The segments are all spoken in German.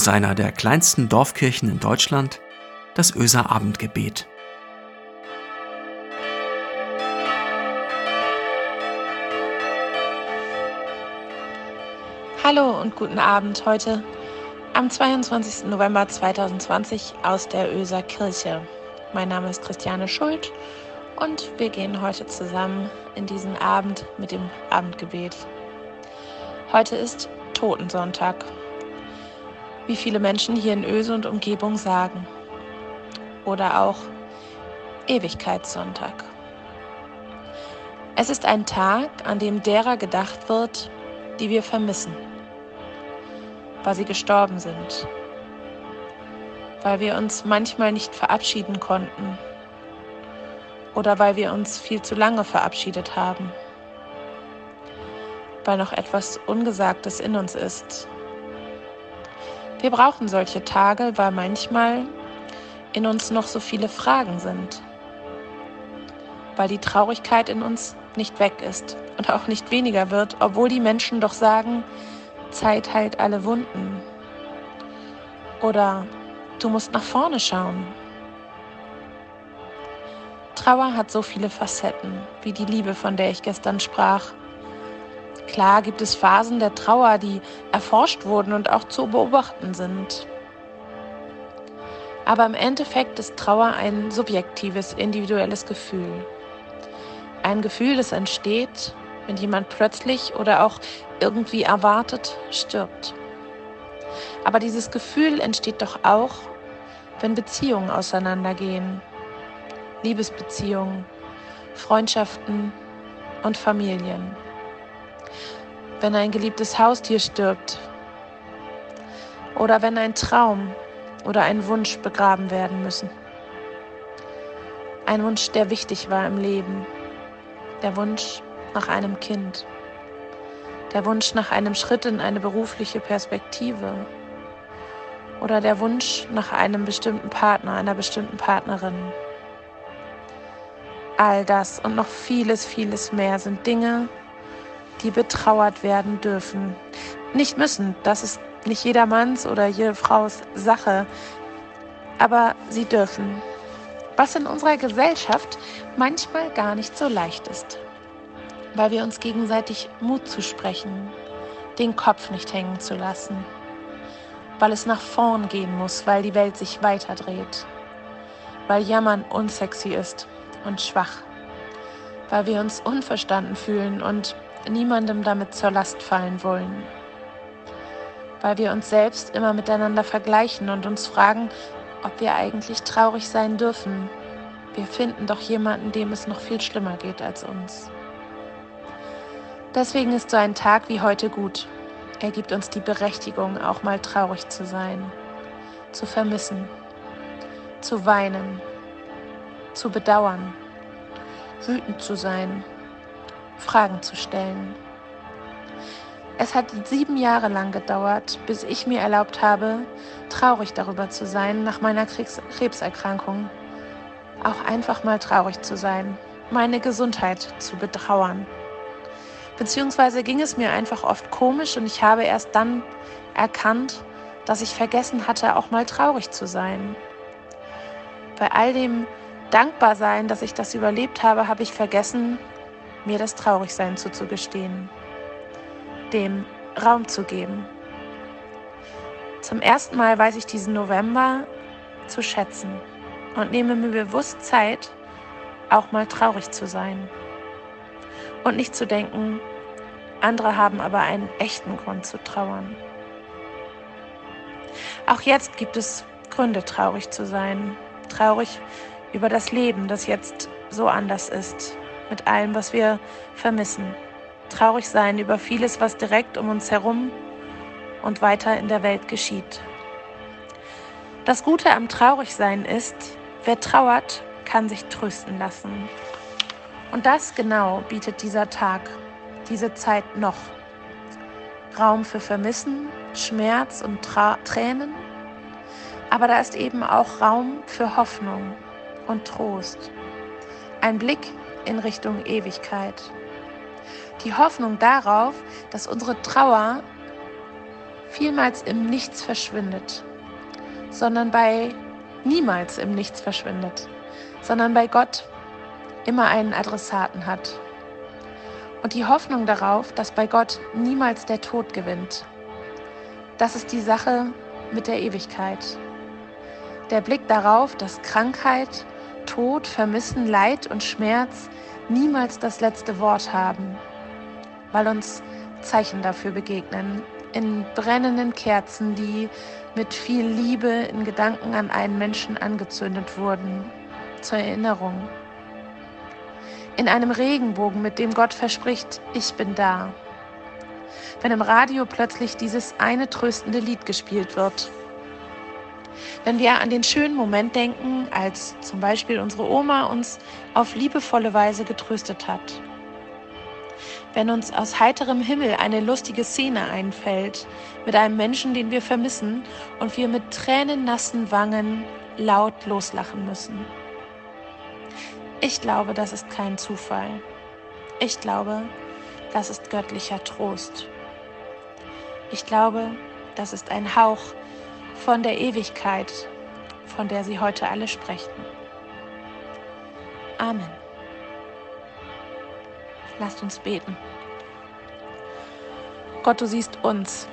aus einer der kleinsten Dorfkirchen in Deutschland, das Öser Abendgebet. Hallo und guten Abend heute am 22. November 2020 aus der Öser Kirche. Mein Name ist Christiane Schuld und wir gehen heute zusammen in diesen Abend mit dem Abendgebet. Heute ist Totensonntag, wie viele Menschen hier in Öse und Umgebung sagen. Oder auch Ewigkeitssonntag. Es ist ein Tag, an dem derer gedacht wird, die wir vermissen weil sie gestorben sind, weil wir uns manchmal nicht verabschieden konnten oder weil wir uns viel zu lange verabschiedet haben, weil noch etwas Ungesagtes in uns ist. Wir brauchen solche Tage, weil manchmal in uns noch so viele Fragen sind, weil die Traurigkeit in uns nicht weg ist und auch nicht weniger wird, obwohl die Menschen doch sagen, Zeit heilt alle Wunden. Oder du musst nach vorne schauen. Trauer hat so viele Facetten, wie die Liebe, von der ich gestern sprach. Klar gibt es Phasen der Trauer, die erforscht wurden und auch zu beobachten sind. Aber im Endeffekt ist Trauer ein subjektives, individuelles Gefühl. Ein Gefühl, das entsteht, wenn jemand plötzlich oder auch irgendwie erwartet stirbt. Aber dieses Gefühl entsteht doch auch, wenn Beziehungen auseinandergehen. Liebesbeziehungen, Freundschaften und Familien. Wenn ein geliebtes Haustier stirbt oder wenn ein Traum oder ein Wunsch begraben werden müssen. Ein Wunsch, der wichtig war im Leben. Der Wunsch nach einem Kind der Wunsch nach einem Schritt in eine berufliche Perspektive oder der Wunsch nach einem bestimmten Partner, einer bestimmten Partnerin. All das und noch vieles, vieles mehr sind Dinge, die betrauert werden dürfen. Nicht müssen, das ist nicht jedermanns oder jede Fraus Sache, aber sie dürfen. Was in unserer Gesellschaft manchmal gar nicht so leicht ist weil wir uns gegenseitig Mut zusprechen, den Kopf nicht hängen zu lassen, weil es nach vorn gehen muss, weil die Welt sich weiterdreht, weil Jammern unsexy ist und schwach, weil wir uns unverstanden fühlen und niemandem damit zur Last fallen wollen, weil wir uns selbst immer miteinander vergleichen und uns fragen, ob wir eigentlich traurig sein dürfen. Wir finden doch jemanden, dem es noch viel schlimmer geht als uns. Deswegen ist so ein Tag wie heute gut. Er gibt uns die Berechtigung, auch mal traurig zu sein, zu vermissen, zu weinen, zu bedauern, wütend zu sein, Fragen zu stellen. Es hat sieben Jahre lang gedauert, bis ich mir erlaubt habe, traurig darüber zu sein, nach meiner Krebserkrankung. Auch einfach mal traurig zu sein, meine Gesundheit zu betrauern. Beziehungsweise ging es mir einfach oft komisch und ich habe erst dann erkannt, dass ich vergessen hatte, auch mal traurig zu sein. Bei all dem Dankbarsein, dass ich das überlebt habe, habe ich vergessen, mir das Traurigsein zuzugestehen, dem Raum zu geben. Zum ersten Mal weiß ich diesen November zu schätzen und nehme mir bewusst Zeit, auch mal traurig zu sein und nicht zu denken, andere haben aber einen echten Grund zu trauern. Auch jetzt gibt es Gründe, traurig zu sein. Traurig über das Leben, das jetzt so anders ist, mit allem, was wir vermissen. Traurig sein über vieles, was direkt um uns herum und weiter in der Welt geschieht. Das Gute am Traurigsein ist, wer trauert, kann sich trösten lassen. Und das genau bietet dieser Tag diese Zeit noch. Raum für Vermissen, Schmerz und Tra Tränen, aber da ist eben auch Raum für Hoffnung und Trost. Ein Blick in Richtung Ewigkeit. Die Hoffnung darauf, dass unsere Trauer vielmals im Nichts verschwindet, sondern bei niemals im Nichts verschwindet, sondern bei Gott immer einen Adressaten hat. Und die Hoffnung darauf, dass bei Gott niemals der Tod gewinnt. Das ist die Sache mit der Ewigkeit. Der Blick darauf, dass Krankheit, Tod, Vermissen, Leid und Schmerz niemals das letzte Wort haben, weil uns Zeichen dafür begegnen, in brennenden Kerzen, die mit viel Liebe in Gedanken an einen Menschen angezündet wurden, zur Erinnerung. In einem Regenbogen, mit dem Gott verspricht, ich bin da. Wenn im Radio plötzlich dieses eine tröstende Lied gespielt wird, wenn wir an den schönen Moment denken, als zum Beispiel unsere Oma uns auf liebevolle Weise getröstet hat. Wenn uns aus heiterem Himmel eine lustige Szene einfällt mit einem Menschen, den wir vermissen und wir mit tränennassen Wangen laut loslachen müssen. Ich glaube, das ist kein Zufall. Ich glaube, das ist göttlicher Trost. Ich glaube, das ist ein Hauch von der Ewigkeit, von der Sie heute alle sprechen. Amen. Lasst uns beten. Gott, du siehst uns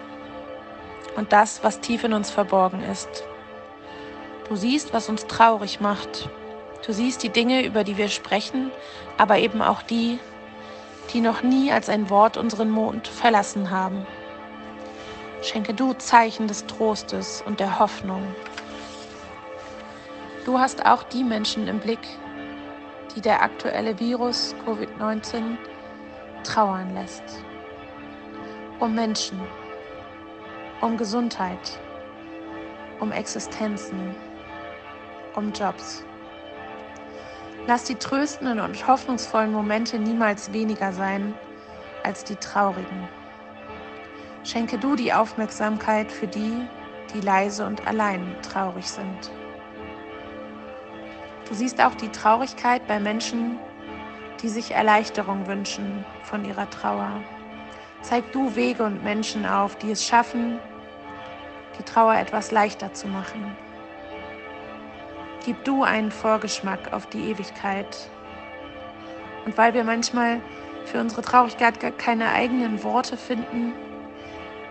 und das, was tief in uns verborgen ist. Du siehst, was uns traurig macht. Du siehst die Dinge, über die wir sprechen, aber eben auch die, die noch nie als ein Wort unseren Mund verlassen haben. Schenke du Zeichen des Trostes und der Hoffnung. Du hast auch die Menschen im Blick, die der aktuelle Virus Covid-19 trauern lässt. Um Menschen, um Gesundheit, um Existenzen, um Jobs. Lass die tröstenden und hoffnungsvollen Momente niemals weniger sein als die traurigen. Schenke du die Aufmerksamkeit für die, die leise und allein traurig sind. Du siehst auch die Traurigkeit bei Menschen, die sich Erleichterung wünschen von ihrer Trauer. Zeig du Wege und Menschen auf, die es schaffen, die Trauer etwas leichter zu machen. Gib du einen Vorgeschmack auf die Ewigkeit. Und weil wir manchmal für unsere Traurigkeit keine eigenen Worte finden,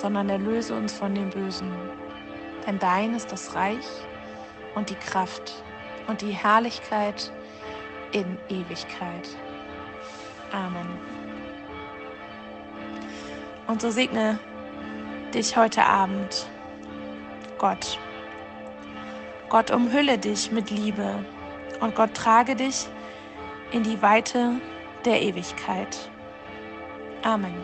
sondern erlöse uns von dem Bösen. Denn dein ist das Reich und die Kraft und die Herrlichkeit in Ewigkeit. Amen. Und so segne dich heute Abend, Gott. Gott umhülle dich mit Liebe und Gott trage dich in die Weite der Ewigkeit. Amen.